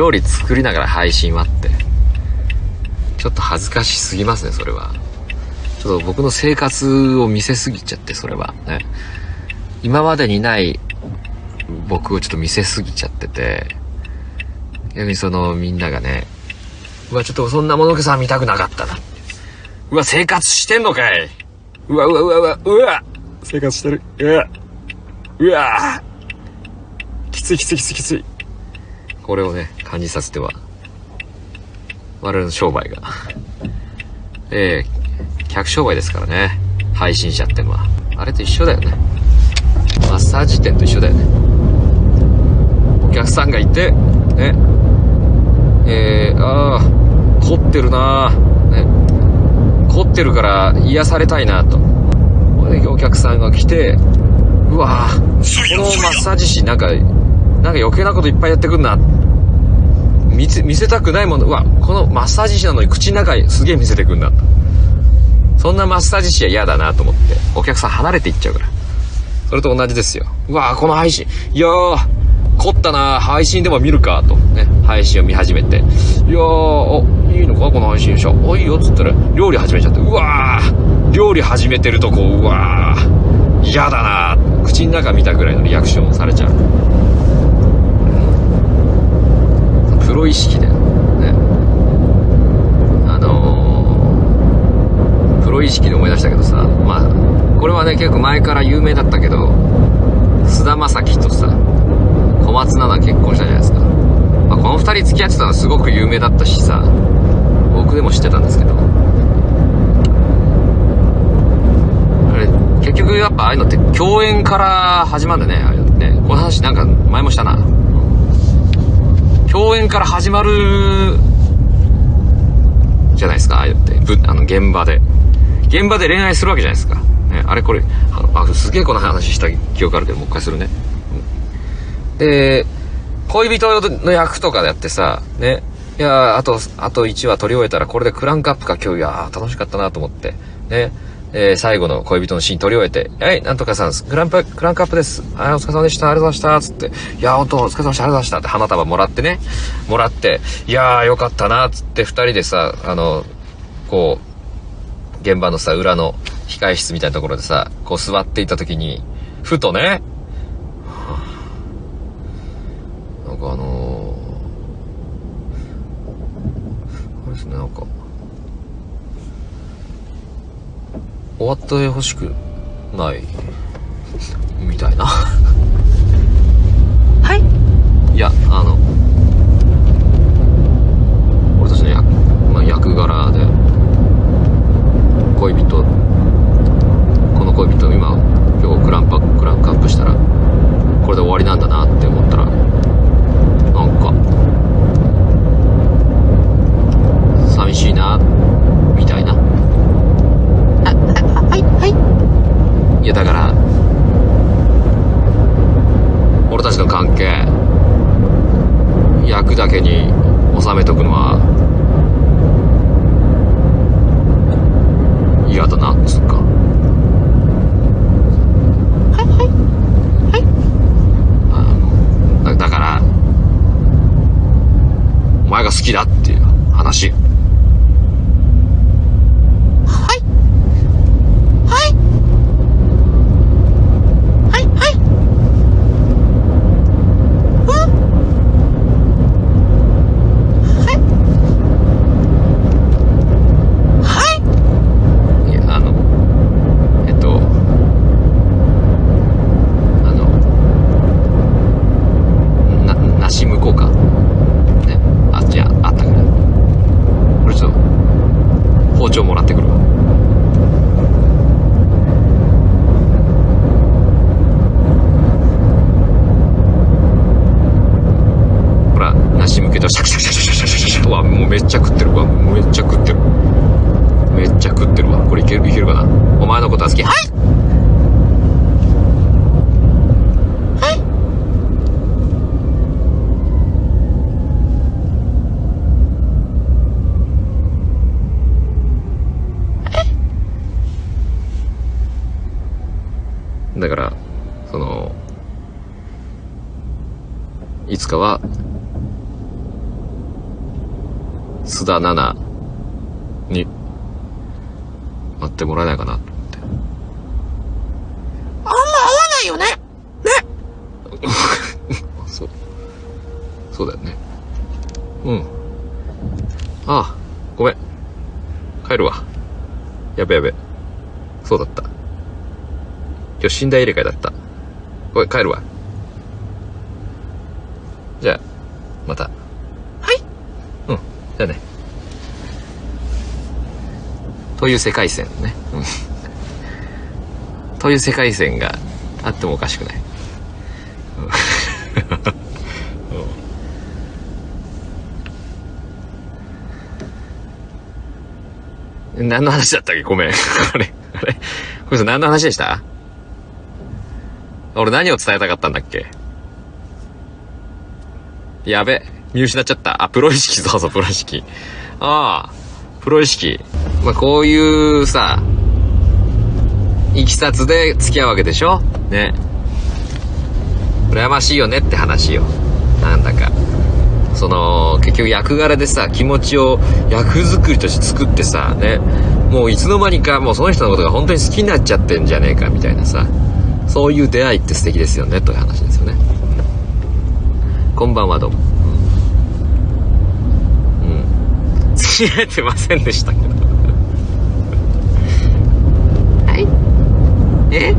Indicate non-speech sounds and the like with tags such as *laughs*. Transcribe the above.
料理作りながら配信はって。ちょっと恥ずかしすぎますね、それは。ちょっと僕の生活を見せすぎちゃって、それは。ね。今までにない僕をちょっと見せすぎちゃってて、逆にそのみんながね、うわ、ちょっとそんなものけさん見たくなかったな。うわ、生活してんのかいうわうわうわうわ、うわ生活してる。うわうわきついきついきついきつい。これをね、感じさせては、我々の商売が。えー、客商売ですからね。配信者ってのは。あれと一緒だよね。マッサージ店と一緒だよね。お客さんがいて、ね。えー、ああ、凝ってるなね。凝ってるから癒されたいなと。お客さんが来て、うわこのマッサージ師なんか、なんか余計なこといっぱいやってくんなっ。見せ、見せたくないもの、うわ、このマッサージ師なのに口の中すげえ見せてくんな。そんなマッサージ師は嫌だなと思って、お客さん離れていっちゃうから。それと同じですよ。うわこの配信、いやー、凝ったな配信でも見るか、と。ね、配信を見始めて。いやー、いいのかこの配信者。おいいよ、っつったら、料理始めちゃって。うわー、料理始めてるとこ、うわー、嫌だな口の中見たぐらいのリアクションされちゃう。プロ意識だよ。ね。あのー、プロ意識で思い出したけどさ、まあ、これはね、結構前から有名だったけど、菅田将暉とさ、小松菜奈結婚したじゃないですか。まあ、この二人付き合ってたのすごく有名だったしさ、僕でも知ってたんですけど、あれ、結局やっぱああいうのって共演から始まるんだね、ああいうのね。この話なんか前もしたな。共演から始まる、じゃないですか、ああいうのって。あの、現場で。現場で恋愛するわけじゃないですか。ね、あれこれ、あ、すげえこの話した記憶あるけど、もう一回するね。うんで、恋人の役とかでやってさ、ね、いやあと、あと1話撮り終えたらこれでクランクアップか今日、いや楽しかったなと思って、ね、えー、最後の恋人のシーン撮り終えて、はい、なんとかさん、クランプ、クランクアップです。はい、お疲れ様でした。ありがとうございました。つって、いや、本当お疲れ様でした。ありがとうございました。って花束もらってね、もらって、いやー、よかったな、つって二人でさ、あの、こう、現場のさ、裏の控室みたいなところでさ、こう座っていた時に、ふとね、なんかあのー、あれですね、なんか、終わってほしくない、みたいなはいいや、あの、俺たちの役,、まあ、役柄で、恋人、この恋人、今、今日クランパクランクアップしたら、これで終わりなんだなって思ったら、なんか寂しいなみたいなあはいはいいやだから俺たちの関係役だけに収めとくのは嫌だなっつうか前が好きだっていう話。だから、その、いつかは、須田奈々に、待ってもらえないかなと思って。あんま合わないよね。ね。あ *laughs* そう。そうだよね。うん。ああ、ごめん。帰るわ。やべやべ。そうだった。今日寝台入れ替えだった。ごめん、帰るわ。じゃあ、また。はい。うん。じゃあね。という世界線ね。うん。という世界線があってもおかしくない。何の話だったっけ？ごめん。*laughs* あれあれ？これさ、何の話でした？俺何を伝えたかったんだっけ？やべ。見失っちゃった。あ、プロ意識、そうそう、プロ意識。ああ、プロ意識。まあ、こういうさ、いきさつで付き合うわけでしょ？ね。羨ましいよねって話よ。なんだか。その、結局役柄でさ、気持ちを役作りとして作ってさ、ね。もういつの間にかもうその人のことが本当に好きになっちゃってんじゃねえかみたいなさ。そういう出会いって素敵ですよね、という話ですよね。こんばんはどうも。うん。付き合えてませんでしたけど。はい。え？